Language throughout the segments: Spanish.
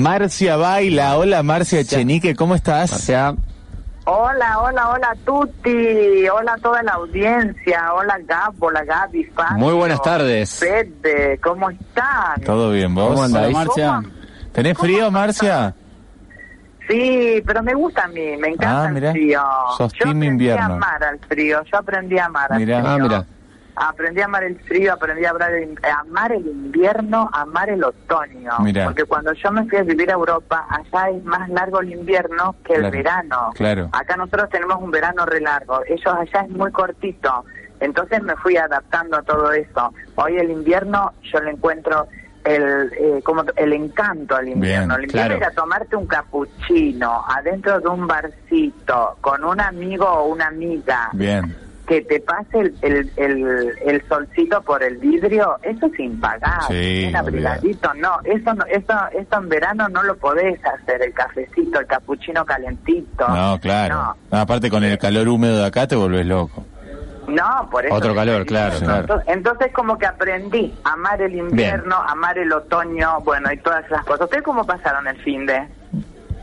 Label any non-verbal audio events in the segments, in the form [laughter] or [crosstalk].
Marcia Baila. Hola Marcia Chenique, ¿cómo estás? Marcia. Hola, hola, hola Tuti, hola a toda la audiencia, hola Gabo, hola Gaby, Fabio, Muy buenas tardes. ¿cómo están? Todo bien, ¿vos? ¿Cómo andáis? Marcia? ¿Tenés frío, Marcia? Sí, pero me gusta a mí, me encanta Ah, mirá, el frío. sos yo team aprendí invierno. a amar al frío, yo aprendí a amar al Mirá. frío. Ah, mira. Aprendí a amar el frío, aprendí a hablar el- a amar el invierno, a amar el otoño. Mirá. Porque cuando yo me fui a vivir a Europa, allá es más largo el invierno que el Claro, verano. claro. Acá nosotros tenemos un verano re largo, ellos allá es muy cortito. Entonces me fui adaptando a todo eso. Hoy el invierno yo le encuentro el eh, como el encanto al invierno. Bien, el invierno claro. es a tomarte un capuchino adentro de un barcito con un amigo o una amiga Bien. Que te pase el, el, el, el solcito por el vidrio, eso sin pagar, Sí, bien abrigadito, no, eso no, eso, eso en verano no lo podés hacer, el cafecito, el capuchino calentito. No, claro. No, No, aparte con el calor húmedo de acá te volvés loco. no, por eso. Otro calor, claro. Entonces, como que aprendí a amar el invierno, amar el otoño, bueno, y todas esas cosas. ¿Ustedes cómo pasaron el fin de?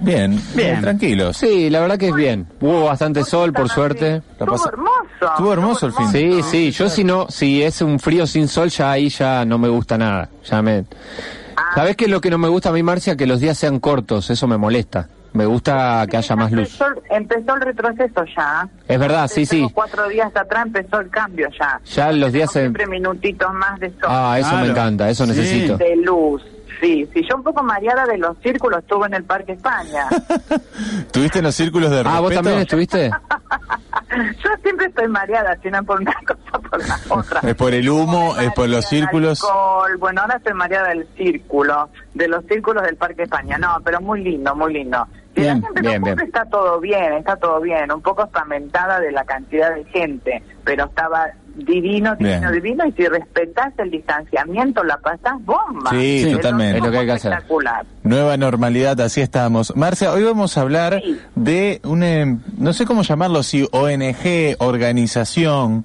Bien, bien, tranquilos. Sí, la verdad que es bien. Hubo bastante sol, por suerte. La Estuvo pasa- hermoso. Estuvo hermoso el fin. Sí, sí, yo si no, si es un frío sin sol, ya ahí ya no me gusta nada. Ya me... Ah. ¿Sabés qué es lo que no me gusta a mí, Marcia? Que los días sean cortos, eso me molesta. Me gusta que haya más luz. Empezó, empezó el retroceso ya. Es verdad, sí, Hace sí. Cuatro días atrás empezó el cambio ya. Ya los días se... Siempre minutitos más de sol. Ah, eso me Claro. encanta, eso Sí. necesito. De luz. Sí, sí, yo un poco mareada de los círculos estuve en el Parque España. [laughs] ¿Tuviste en los círculos de Ah, ¿vos respeto? también estuviste? [laughs] yo siempre estoy mareada, si no por una [laughs] cosa por la otra. Es por el humo, es por los círculos. alcohol. Bueno, ahora estoy mareada del círculo, de los círculos del Parque España. No, pero muy lindo, muy lindo. Si Bien, la gente bien, no cumple, bien. está todo bien, está todo bien. Un poco espamentada de la cantidad de gente, pero estaba divino, divino, Bien. divino. Y si respetás el distanciamiento, la pasás bomba. Sí, Es totalmente. Es lo que hay que hacer. Espectacular. Nueva normalidad, así estamos. Marcia, hoy vamos a hablar Sí. de una, no sé cómo llamarlo, si ONG, organización,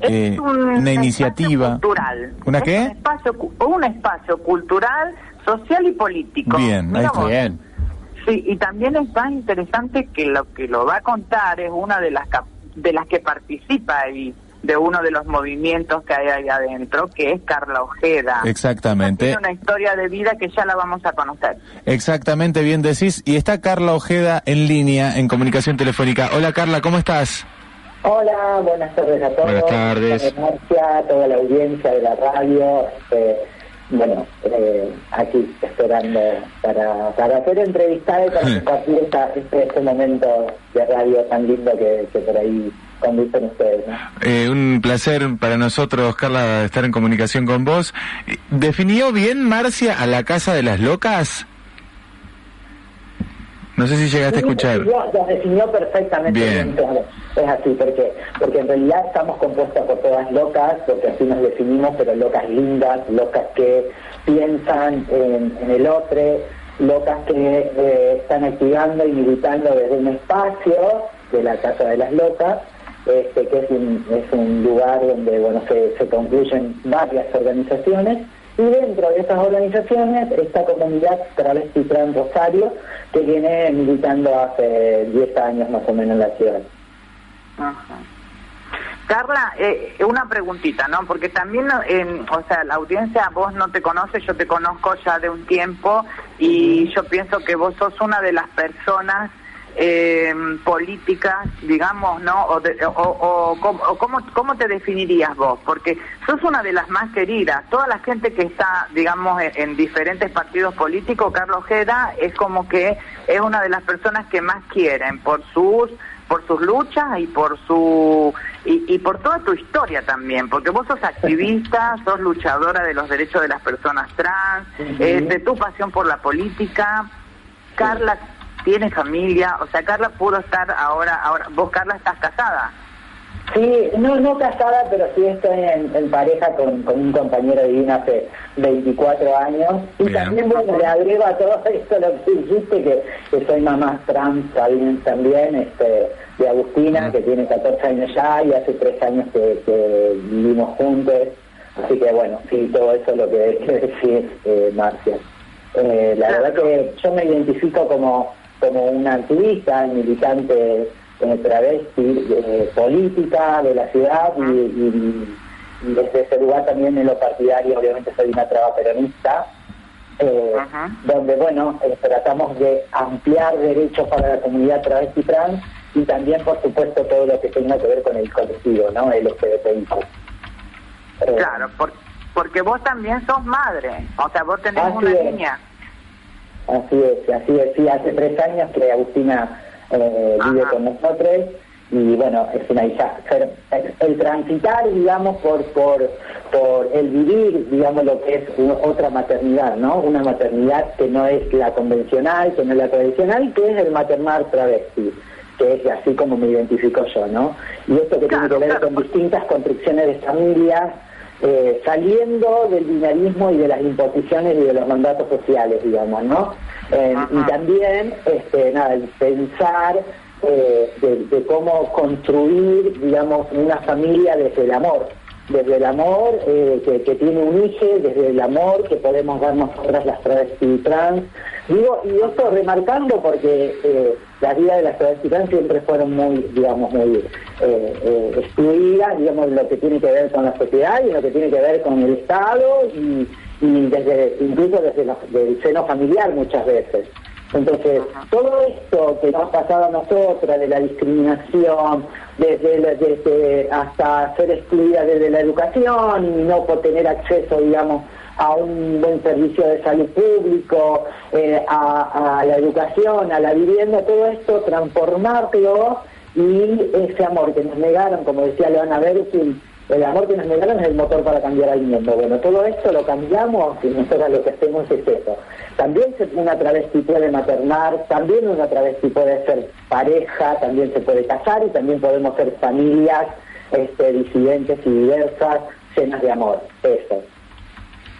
Es eh, un una iniciativa. cultural. ¿Una Es qué? Un espacio, cu- un espacio cultural, social y político. Bien, ahí está. Bien. Sí, y también es más interesante que lo que lo va a contar es una de las cap- de las que participa ahí de uno de los movimientos que hay ahí adentro, que es Carla Ojeda. Exactamente. Tiene una historia de vida que ya la vamos a conocer. Exactamente, bien decís. Y está Carla Ojeda en línea, en comunicación telefónica. Hola Carla, ¿cómo estás? Hola, buenas tardes a todos. Buenas tardes. Marcia, a toda la audiencia de la radio. este, bueno, eh, aquí esperando para, para ser entrevistada y para compartir esta, este, este momento de radio tan lindo que, que por ahí conducen ustedes. ¿no? Eh, un placer para nosotros, Carla, estar en comunicación con vos. ¿Definió bien Marcia a la Casa de las Locas? No sé si llegaste a escuchar. Sí, Lo, lo definió perfectamente Bien. bien. claro. Es así, porque porque en realidad estamos compuestas por todas locas, porque así nos definimos, pero locas lindas, locas que piensan en, en el otro, locas que eh, están activando y militando desde un espacio de la Casa de las Locas, este, que es un, es un lugar donde bueno se, se concluyen varias organizaciones y dentro de esas organizaciones esta comunidad travesti trans Rosario que viene militando hace 10 años más o menos en la ciudad. Ajá. Carla, eh, una preguntita, ¿no? Porque también, eh, o sea, la audiencia, vos no te conoce, yo te conozco ya de un tiempo y yo pienso que vos sos una de las personas eh, políticas, digamos, ¿no? O, de- o, o cómo- o cómo, cómo te definirías vos, porque sos una de las más queridas. Toda la gente que está, digamos, en, en diferentes partidos políticos, Carlos Ojeda es como que es una de las personas que más quieren por sus por sus luchas y por su y, y por toda tu historia también, porque vos sos activista, [laughs] sos luchadora de los derechos de las personas trans, eh, de tu pasión por la política. Carla tiene familia, o sea, Carla pudo estar ahora, ahora, vos Carla estás casada. Sí, no, no casada, pero sí estoy en, en pareja con, con un compañero divino hace 24 años. Y Bien. también, bueno, le agrego a todo [laughs] esto lo que dijiste, que, que soy mamá trans también, también este, de Agustina, que tiene 14 años ya, y hace 3 años que, que vivimos juntos. Así que, bueno, sí, todo eso es lo que decir, eh, Marcia. Eh, la verdad que yo me identifico como, como una activista, militante eh, travesti eh, política de la ciudad y, desde ese lugar también en lo partidario, obviamente soy una traba peronista. Eh, donde bueno tratamos de ampliar derechos para la comunidad travesti trans y también por supuesto todo lo que tenga que ver con el colectivo, ¿no? El LGBTI. claro, porque vos también sos madre, o sea, vos tenés una niña. Así es, así es, sí, hace tres años que Agustina eh, vive con nosotros y bueno, es una hija, el transitar, digamos, por, por, por el vivir, digamos, lo que es otra maternidad, ¿no? Una maternidad que no es la convencional, que no es la tradicional, que es el maternar travesti, que es así como me identifico yo, ¿no? Y esto que tiene que ver con distintas construcciones de familias, eh, saliendo del binarismo y de las imposiciones y de los mandatos sociales, digamos, ¿no? Eh, y también, este, nada, el pensar eh, de, cómo construir, digamos, una familia desde el amor, desde el amor que, que, tiene un hijo, desde el amor que podemos dar nosotras las travestis trans. Digo, y esto remarcando porque las vidas de las travestis trans siempre fueron muy, digamos, muy eh, eh, excluidas, digamos, lo que tiene que ver con la sociedad y lo que tiene que ver con el Estado y, desde incluso desde el seno familiar muchas veces. Entonces, todo esto que nos ha pasado a nosotras, de la discriminación, desde, hasta ser excluida desde la educación y no por tener acceso, digamos, a un buen servicio de salud público, eh, a, a, la educación, a la vivienda, todo esto, transformarlo y ese amor que nos negaron, como decía Leona Berkin, el amor que nos negaron es el motor para cambiar al mundo. Bueno, todo esto lo cambiamos y nosotros lo que hacemos es eso. También una travesti puede maternar, también una travesti puede ser pareja, también se puede casar y también podemos ser familias este, disidentes y diversas, llenas de amor. Eso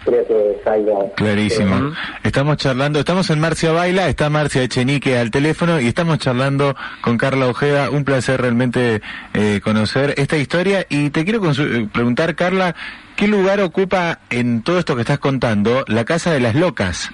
creo que es algo... Clarísimo. Estamos charlando, estamos en Marcia Baila, está Marcia Echenique al teléfono y estamos charlando con Carla Ojeda. Un placer realmente eh, conocer esta historia y te quiero eh, preguntar, Carla, ¿qué lugar ocupa en todo esto que estás contando la Casa de las Locas?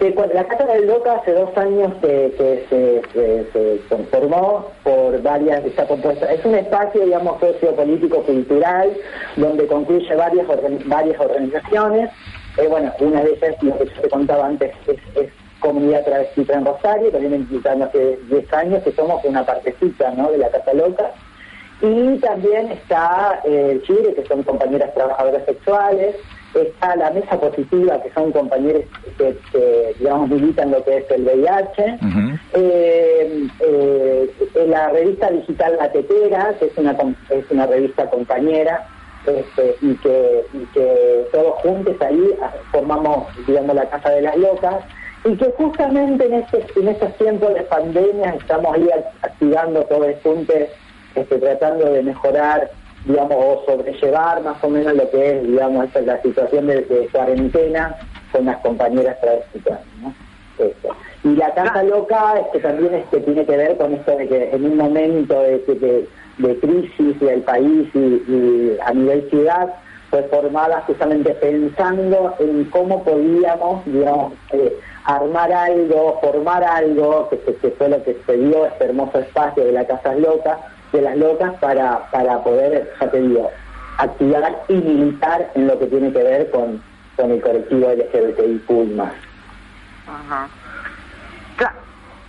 La Casa del Loca hace dos años que, se, conformó por varias, está compuesta, es un espacio, digamos, sociopolítico cultural, donde concluye varias, varias organizaciones. Eh, bueno, una de ellas, lo que yo te contaba antes, es, Comunidad Travestita en Rosario, también implicando hace 10 años que somos una partecita ¿no? de la Casa Loca. Y también está eh, Chile, que son compañeras trabajadoras sexuales, está la mesa positiva, que son compañeros que, digamos, militan lo que es el VIH, eh, eh, la revista digital La Tetera, que es una, es una revista compañera, este, y, que, y que todos juntos ahí formamos, digamos, la Casa de las Locas, y que justamente en, este, en estos tiempos de pandemia estamos ahí activando todo el junte, este, tratando de mejorar digamos, o sobrellevar más o menos lo que es, digamos, la situación de, cuarentena con las compañeras travestis, ¿no? Y la casa loca que también este, tiene que ver con esto de que en un momento de, de, crisis del país y, a nivel ciudad fue formada justamente pensando en cómo podíamos, digamos, eh, armar algo, formar algo, que, que, fue lo que se dio este hermoso espacio de la Casa Loca, de las locas para, para poder, ya te digo, activar y militar en lo que tiene que ver con, con el colectivo LGBTI más.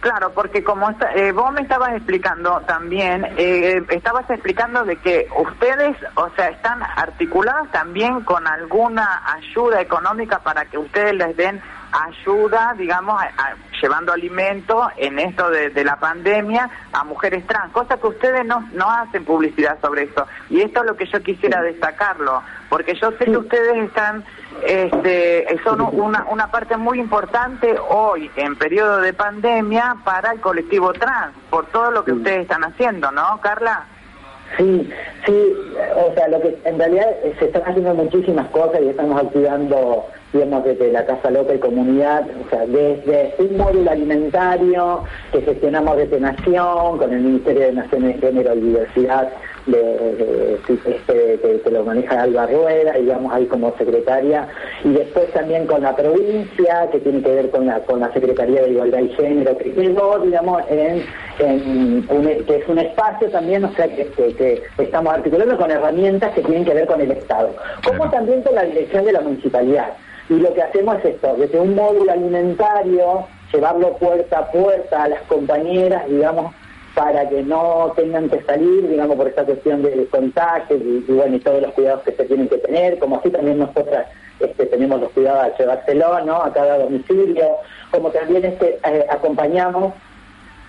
Claro, porque como eh, vos me estabas explicando también, eh, estabas explicando de que ustedes, o sea, están articulados también con alguna ayuda económica para que ustedes les den ayuda, digamos, llevando alimento en esto de, la pandemia a mujeres trans, cosa que ustedes no, no hacen publicidad sobre eso. Y esto es lo que yo quisiera destacarlo, porque yo sé que ustedes están, este, son una, una parte muy importante hoy, en periodo de pandemia, para el colectivo trans, por todo lo que ustedes están haciendo, ¿no, Carla? Sí, sí, o sea, lo que en realidad se están haciendo muchísimas cosas y estamos activando digamos, desde la Casa Loca y Comunidad, o sea, desde un módulo alimentario que gestionamos desde Nación, con el Ministerio de Naciones de Género y Diversidad, de, este, que, lo maneja Alba Rueda, digamos ahí como secretaria, y después también con la provincia, que tiene que ver con la, con la Secretaría de Igualdad y Género, que digamos, en, que es un espacio también, o sea, que, que, estamos articulando con herramientas que tienen que ver con el Estado, como también con la dirección de la municipalidad. Y lo que hacemos es esto, desde un módulo alimentario, llevarlo puerta a puerta a las compañeras, digamos, para que no tengan que salir, digamos, por esta cuestión de contagio y, bueno, y todos los cuidados que se tienen que tener, como así también nosotras este, tenemos los cuidados de llevárselo, ¿no?, a cada domicilio, como también este, eh, acompañamos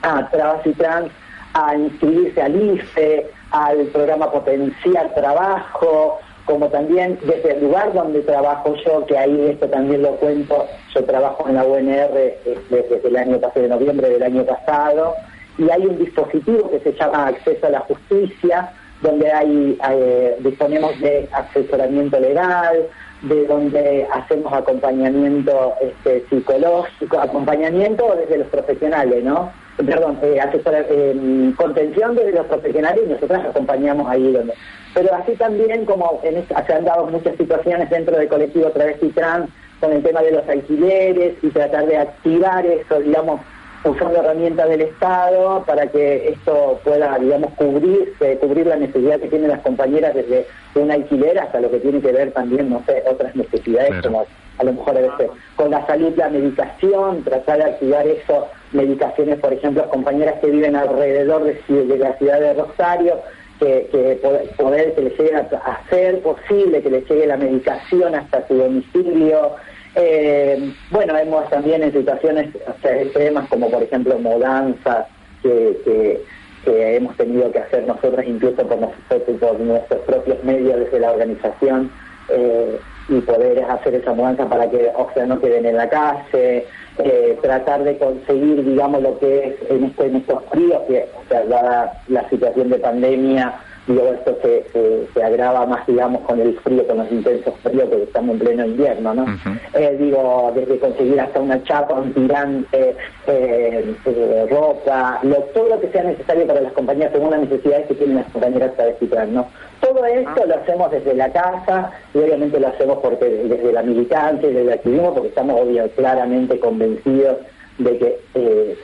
a Trabas y Trans a inscribirse al IFE, al programa Potencial Trabajo, como también desde el lugar donde trabajo yo, que ahí esto también lo cuento, yo trabajo en la UNR este, desde el año pasado, de noviembre del año pasado, y hay un dispositivo que se llama Acceso a la Justicia, donde hay, eh, disponemos de asesoramiento legal, de donde hacemos acompañamiento este, psicológico, acompañamiento desde los profesionales, ¿no? Perdón, eh, eh, contención desde los profesionales y nosotros acompañamos ahí donde. Pero así también como en se han dado muchas situaciones dentro del colectivo travesti trans con el tema de los alquileres y tratar de activar eso, digamos, usando herramientas del Estado para que esto pueda, digamos, cubrir, cubrir la necesidad que tienen las compañeras desde un alquiler hasta lo que tiene que ver también, no sé, otras necesidades como a lo mejor a veces con la salud, la medicación, tratar de activar eso, medicaciones, por ejemplo, compañeras que viven alrededor de, la ciudad de Rosario, que, que poder, que les llegue a, ser posible que les llegue la medicación hasta su domicilio, eh, bueno, hemos también en situaciones extremas como por ejemplo mudanzas que, hemos tenido que hacer nosotros incluso por, nosotros, por nuestros propios medios desde la organización. Eh, y poder hacer esa mudanza para que o sea, no queden en la calle, eh, tratar de conseguir, digamos, lo que es en, este, en estos fríos, que o sea, dada la situación de pandemia, digo, esto se, se, agrava más, digamos, con el frío, con los intensos fríos, porque estamos en pleno invierno, ¿no? Eh, digo, desde conseguir hasta una chapa, un tirante, eh, eh, ropa, lo, todo lo que sea necesario para las compañías según las necesidades que tienen las compañeras para descifrar, ¿no? Todo esto lo hacemos desde la casa y obviamente lo hacemos porque desde la militancia, desde el activismo, porque estamos obviamente claramente convencidos de que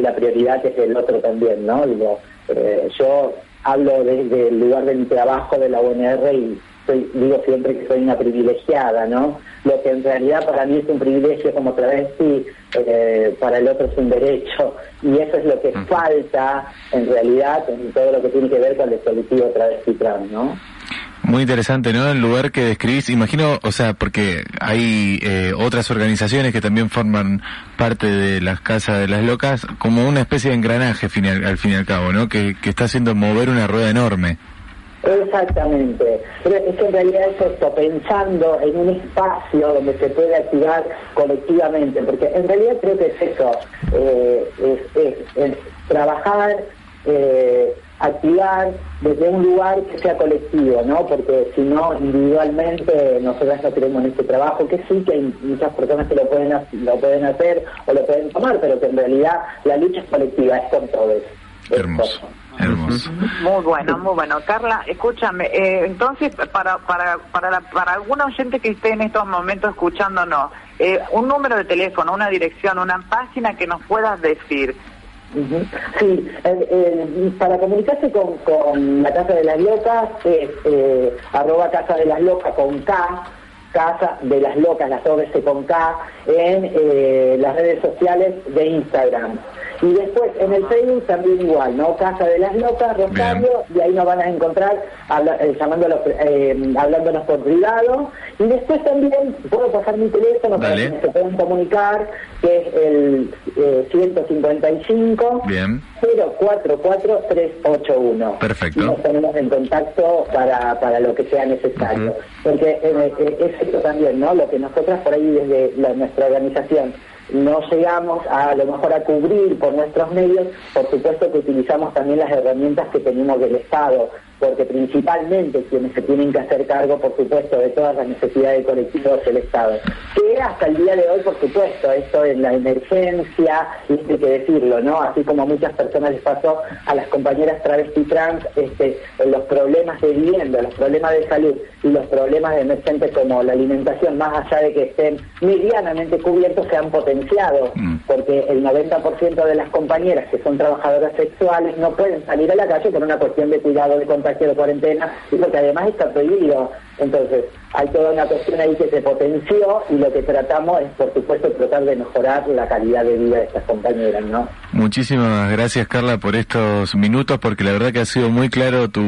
la prioridad es el otro también, ¿no? Digo, yo hablo desde el lugar de mi trabajo de la UNR y digo siempre que soy una privilegiada, ¿no? Lo que en realidad para mí es un privilegio como travesti, eh, para el otro es un derecho, y eso es lo que falta en realidad en todo lo que tiene que ver con el colectivo travesti trans, ¿no? Muy interesante, ¿no? El lugar que describís, imagino, o sea, porque hay eh, otras organizaciones que también forman parte de las casas de las locas, como una especie de engranaje final, al fin y al cabo, ¿no? Que, está haciendo mover una rueda enorme. Exactamente, pero es que en realidad es esto, pensando en un espacio donde se puede activar colectivamente, porque en realidad creo que es eso, eh, es, es, trabajar eh, activar desde un lugar que sea colectivo, ¿no? Porque si no, individualmente nosotros no tenemos este trabajo, que sí que hay muchas personas que lo pueden, lo pueden hacer o lo pueden tomar, pero que en realidad la lucha es colectiva, es con todos. Hermoso. Hermoso. Muy bueno, muy bueno. Carla, escúchame, eh, entonces para para para para algún oyente que esté en estos momentos escuchándonos, eh, un número de teléfono, una dirección, una página que nos puedas decir Sí, para comunicarse con, la Casa de las Locas es eh, arroba Casa de las Locas con K, Casa de las Locas, las veces con K, en eh, las redes sociales de Instagram. Y después en el Facebook también igual, ¿no? Casa de las Locas, Rosario, y ahí nos van a encontrar eh, llamándolos, eh, hablándonos por privado. Y después también puedo pasar mi teléfono para que se puedan comunicar, que es el 155 Bien. 044381. Perfecto. Y nos ponemos en contacto para, para lo que sea necesario. Porque es esto también, ¿no? Lo que nosotras por ahí desde nuestra organización no llegamos a, lo mejor a cubrir por nuestros medios, por supuesto que utilizamos también las herramientas que tenemos del Estado, porque principalmente quienes se tienen que hacer cargo, por supuesto, de todas las necesidades colectivas del Estado, que hasta el día de hoy, por supuesto, esto en la emergencia, y hay que decirlo, ¿no? Así como a muchas personas les pasó a las compañeras travesti trans, este, los problemas de vivienda, los problemas de salud y los problemas de emergente como la alimentación, más allá de que estén medianamente cubiertos, se han potenciado, Mm. porque el 90% de las compañeras que son trabajadoras sexuales no pueden salir a la calle por una cuestión de cuidado, de contagio, de cuarentena, y porque además está prohibido. Entonces, hay toda una cuestión ahí que se potenció y lo que tratamos es, por supuesto, tratar de mejorar la calidad de vida de estas compañeras, ¿no? Muchísimas gracias Carla por estos minutos porque la verdad que ha sido muy claro tu,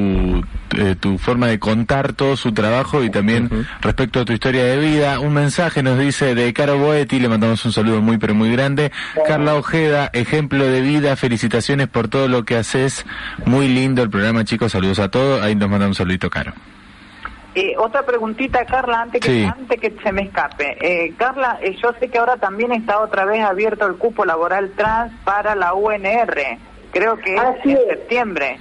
eh, tu forma de contar todo su trabajo y también respecto a tu historia de vida. Un mensaje nos dice de Caro Boetti, le mandamos un saludo muy pero muy grande. Carla Ojeda, ejemplo de vida, felicitaciones por todo lo que haces. Muy lindo el programa chicos, saludos a todos. Ahí nos manda un saludito Caro. Eh, otra preguntita, Carla, antes que, Sí. antes que se me escape. Eh, Carla, eh, yo sé que ahora también está otra vez abierto el cupo laboral trans para la UNR. Creo que es Así en es. septiembre.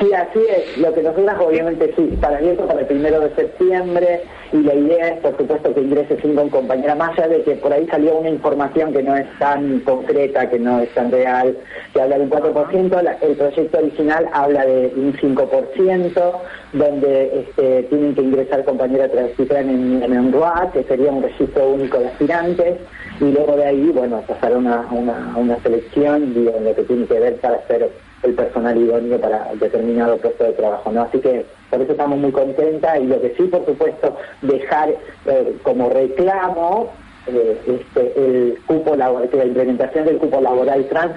Sí, así es. Lo que nosotras obviamente sí, para abierto para el primero de septiembre y la idea es por supuesto que ingrese cinco compañera, más allá de que por ahí salió una información que no es tan concreta, que no es tan real, que habla de un 4%, la- el proyecto original habla de un 5%, donde este, tienen que ingresar compañeras transitran en, en un RUAT, que sería un registro único de aspirantes, y luego de ahí, bueno, pasar una, una, una selección, digo, en lo que tiene que ver para ser el personal idóneo para determinado puesto de trabajo, ¿no? Así que por eso estamos muy contentas y lo que sí, por supuesto, dejar eh, como reclamo eh, este, el cupo laboral, la implementación del cupo laboral trans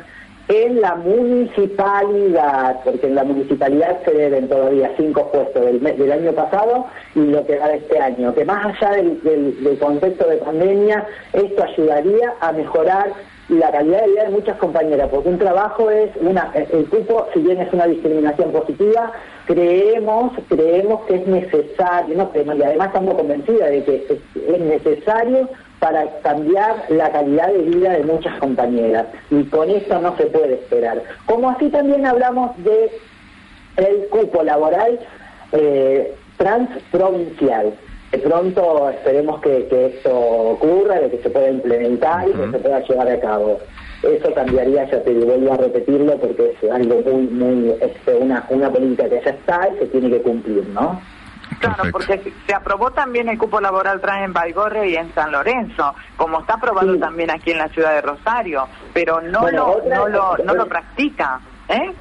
en la municipalidad, porque en la municipalidad se deben todavía cinco puestos del, me- del año pasado y lo que va de este año, que más allá del- del contexto de pandemia, esto ayudaría a mejorar la calidad de vida de muchas compañeras, porque un trabajo es una, el cupo, si bien es una discriminación positiva, creemos, creemos que es necesario, no creemos, y además estamos convencidas de que es, es necesario para cambiar la calidad de vida de muchas compañeras, y con esto no se puede esperar. Como así también hablamos de el cupo laboral eh, transprovincial. De pronto esperemos que, que esto ocurra, de que se pueda implementar y que se pueda llevar a cabo. Eso cambiaría, ya te vuelvo a repetirlo, porque es algo muy, muy, este, una, una política que ya está y se tiene que cumplir, ¿no? Claro, Perfecto. porque se- aprobó también el cupo laboral trans en Baigorre y en San Lorenzo, como está aprobado Sí. también aquí en la ciudad de Rosario, pero no Bueno, lo otra- no lo no lo practica, ¿eh?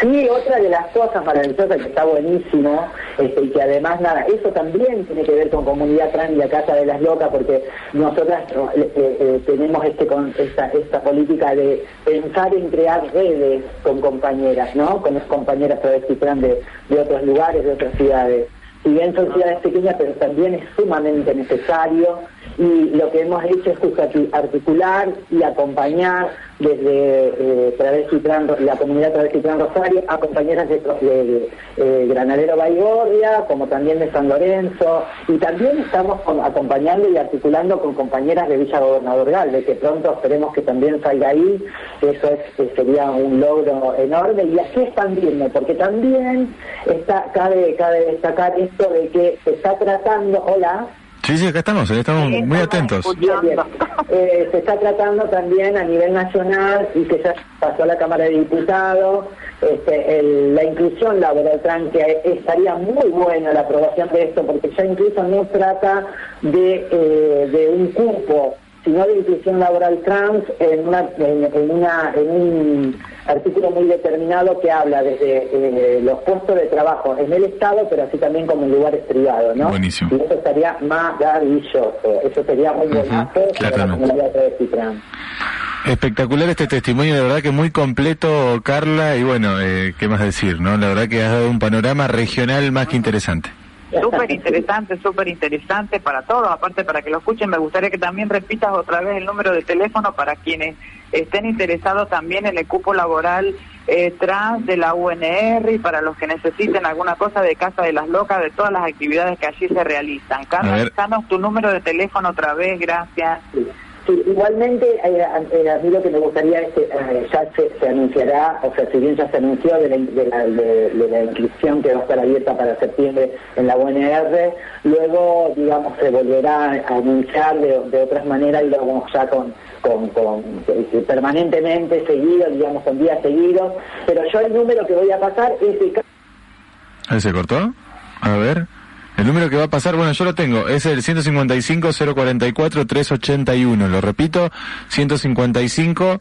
Sí, otra de las cosas maravillosas que está buenísimo, este, y que además, nada, eso también tiene que ver con comunidad trans y la Casa de las Locas, porque nosotras eh, eh, tenemos este con, esta, esta política de pensar en crear redes con compañeras, ¿no? Con las compañeras travesti trans de, de otros lugares, de otras ciudades. Si bien son ciudades pequeñas, pero también es sumamente necesario y lo que hemos hecho es justo arti- articular y acompañar desde eh, Trans- la comunidad Travesti Trans Rosario a compañeras de, eh, Granadero Baigorria, como también de San Lorenzo, y también estamos acompañando y articulando con compañeras de Villa Gobernador Galvez, que pronto esperemos que también salga ahí, eso es, que sería un logro enorme, y así expandirme, porque también está cabe, cabe destacar esto de que se está tratando, hola, Sí, sí, acá estamos, eh, estamos Sí, muy atentos. Eh, se está tratando también a nivel nacional y que ya pasó a la Cámara de Diputados este, el- la inclusión laboral trans, que estaría muy buena la aprobación de esto, porque ya incluso no trata de, eh, de un cupo, sino de inclusión laboral trans en, una, en, en una, en un artículo muy determinado que habla desde eh, los puestos de trabajo en el Estado, pero así también como en lugares privados, ¿no? Buenísimo. Y eso estaría maravilloso, eso sería muy Ujú, buenazo para la comunidad travesti trans. Espectacular este testimonio, de verdad que muy completo, Carla, y bueno, eh, ¿qué más decir? no La verdad que has dado un panorama regional más que interesante. Súper interesante, súper interesante para todos, aparte para que lo escuchen, me gustaría que también repitas otra vez el número de teléfono para quienes estén interesados también en el cupo laboral eh, trans de la UNR y para los que necesiten alguna cosa de Casa de las Locas, de todas las actividades que allí se realizan. Carlos, danos tu número de teléfono otra vez, gracias. Sí, igualmente, eh, eh, a mí lo que me gustaría es que eh, ya se, anunciará, o sea, si bien ya se anunció de la, de, la, inscripción que va a estar abierta para septiembre en la UNR, luego, digamos, se volverá a anunciar de, otras maneras y luego ya con, con, con eh, permanentemente seguido, digamos, con días seguidos, pero yo el número que voy a pasar es de ¿Ahí se cortó? A ver. El número que va a pasar, bueno, yo lo tengo, es el 155-044-381. Lo repito, 155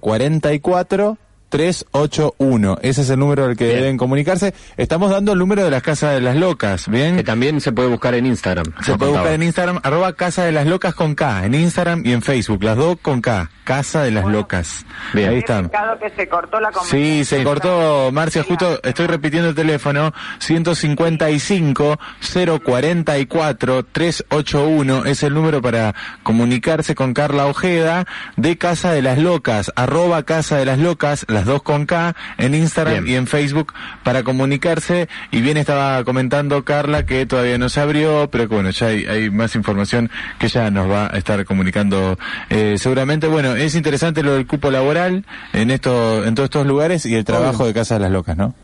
044 381. Ese es el número al que Bien. deben comunicarse. Estamos dando el número de las Casas de las Locas, ¿bien? Que también se puede buscar en Instagram. Se puede buscar en Instagram, arroba Casa de las Locas con K, en Instagram y en Facebook, las dos con K, Casa de las Locas. Bien. Ahí están. que se cortó la Sí, se cortó, Marcia, justo estoy repitiendo el teléfono, 155 044 381 es el número para comunicarse con Carla Ojeda de Casa de las Locas, arroba Casa de las Locas, las dos con K, en Instagram Bien. y en Facebook para comunicarse. Y bien estaba comentando Carla que todavía no se abrió, pero que bueno, ya hay, hay más información que ya nos va a estar comunicando eh, seguramente. Bueno, es interesante lo del cupo laboral en esto, en todos estos lugares y el trabajo de Casa de las Locas, ¿no?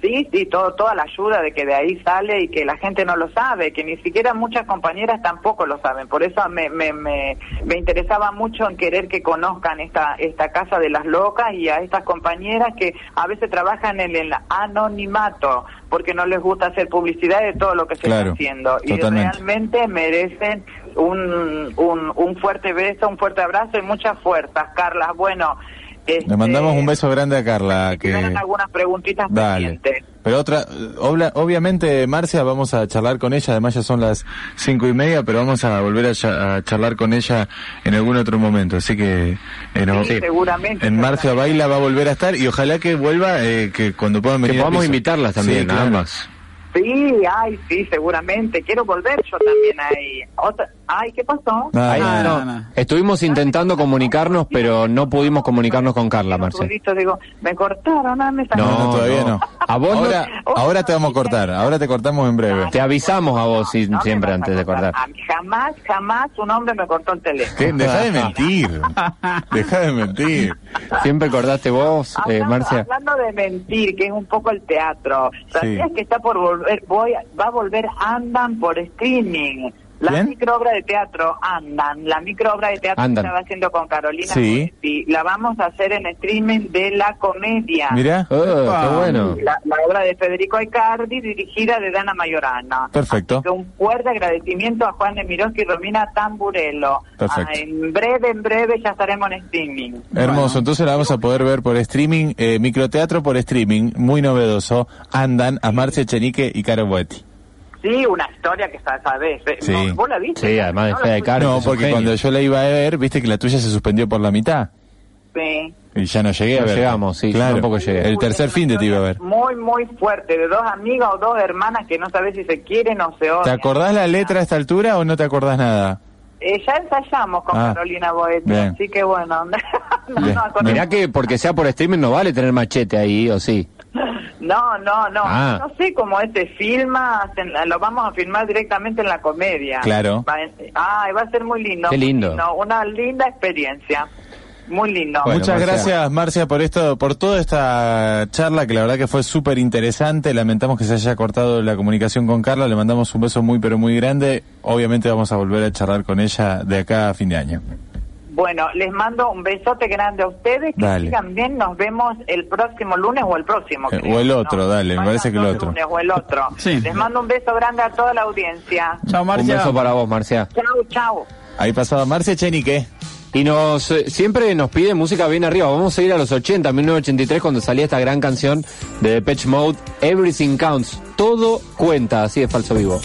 Sí, sí, todo, toda la ayuda de que de ahí sale y que la gente no lo sabe, que ni siquiera muchas compañeras tampoco lo saben. Por eso me, me, me, me interesaba mucho en querer que conozcan esta, esta casa de las locas y a estas compañeras que a veces trabajan en el anonimato porque no les gusta hacer publicidad de todo lo que se Claro, está haciendo. Y realmente merecen un, un, un fuerte beso, un fuerte abrazo y muchas fuerzas, Carla. Bueno, Le mandamos un beso grande a Carla. Que... Que... algunas preguntitas Dale. pendientes. Pero otra, obla- obviamente, Marcia, vamos a charlar con ella, además ya son las cinco y media, pero vamos a volver a, cha- a charlar con ella en algún otro momento, así que eh, no- Sí, seguramente. en Marcia Baila va a volver a estar y ojalá que vuelva, eh, que cuando puedan Que venir. al podamos invitarlas también, Sí, claro. ambas. Sí, ay, sí, seguramente. Quiero volver yo también ahí. Otra... Ay, ¿qué pasó? Ah, Ahí, no, no, no. Estuvimos intentando comunicarnos, pero no pudimos comunicarnos con Carla, Marcia. Listo, digo, me cortaron, ah, me No, sacaron. no, todavía no. A vos no- ahora, ahora te vamos a cortar, ahora te cortamos en breve. Te avisamos a vos si- siempre antes de cortar. A mí jamás, jamás un hombre me cortó el teléfono. Deja de mentir, deja de mentir. Siempre cortaste vos, eh, Hablando, Marcia. hablando de mentir, que es un poco el teatro, ¿sabías Sí. que está por volver, voy, va a volver Andan por streaming? La ¿Quién? microobra de teatro Andan, la microobra de teatro Andan. que estaba haciendo con Carolina Sí. Moretti, la vamos a hacer en streaming de la comedia. Mira, Oh, qué bueno. La, la obra de Federico Aicardi, dirigida de Dana Mayorana. Perfecto. Así que un fuerte agradecimiento a Juan de Miroski y Romina Tamburello. Perfecto. Ah, en breve, en breve ya estaremos en streaming. hermoso, entonces la vamos a poder ver por streaming, eh, microteatro por streaming, muy novedoso. Andan a Marcia Chenique y Caro Boetti. Sí, una historia que sa- sabes. Sí. ¿no? ¿Vos la viste? Sí, además de ¿No fuiste? Caro. No, porque cuando yo la iba a ver, viste que la tuya se suspendió por la mitad. Sí. Y ya no llegué a No ver. llegamos, sí, claro. tampoco llegué. El tercer fin de te iba a ver. Muy, muy fuerte, de dos amigas o dos hermanas que no sabes si se quieren o se odian. ¿Te acordás la letra a esta altura o no te acordás nada? Eh, ya ensayamos con Ah, Carolina Boetti, así que bueno. [laughs] no, no, Mirá que porque sea por streaming no vale tener machete ahí, ¿o sí? No, no, no. Ah. No sé cómo este filma, lo vamos a filmar directamente en la comedia. Claro. Va, ah, va a ser muy lindo. Qué muy lindo. Una linda experiencia. Muy lindo. Bueno, Muchas Marcia. gracias, Marcia, por esto, por toda esta charla que la verdad que fue súper interesante. Lamentamos que se haya cortado la comunicación con Carla. Le mandamos un beso muy, pero muy grande. Obviamente vamos a volver a charlar con ella de acá a fin de año. Bueno, les mando un besote grande a ustedes. Que Dale. sigan bien. Nos vemos el próximo lunes o el próximo. Eh, creo, o el otro, dale, me parece que el otro. lunes o el otro. [laughs] Sí. Les mando un beso grande a toda la audiencia. Chao, Un Marcia. beso para vos, Marcia. Chau, chau. Ahí pasaba Marcia Chenique. Y nos eh, siempre nos pide música bien arriba. Vamos a ir a los 80, 1983, cuando salía esta gran canción de Depeche Mode, Everything Counts. Todo cuenta, así de falso vivo.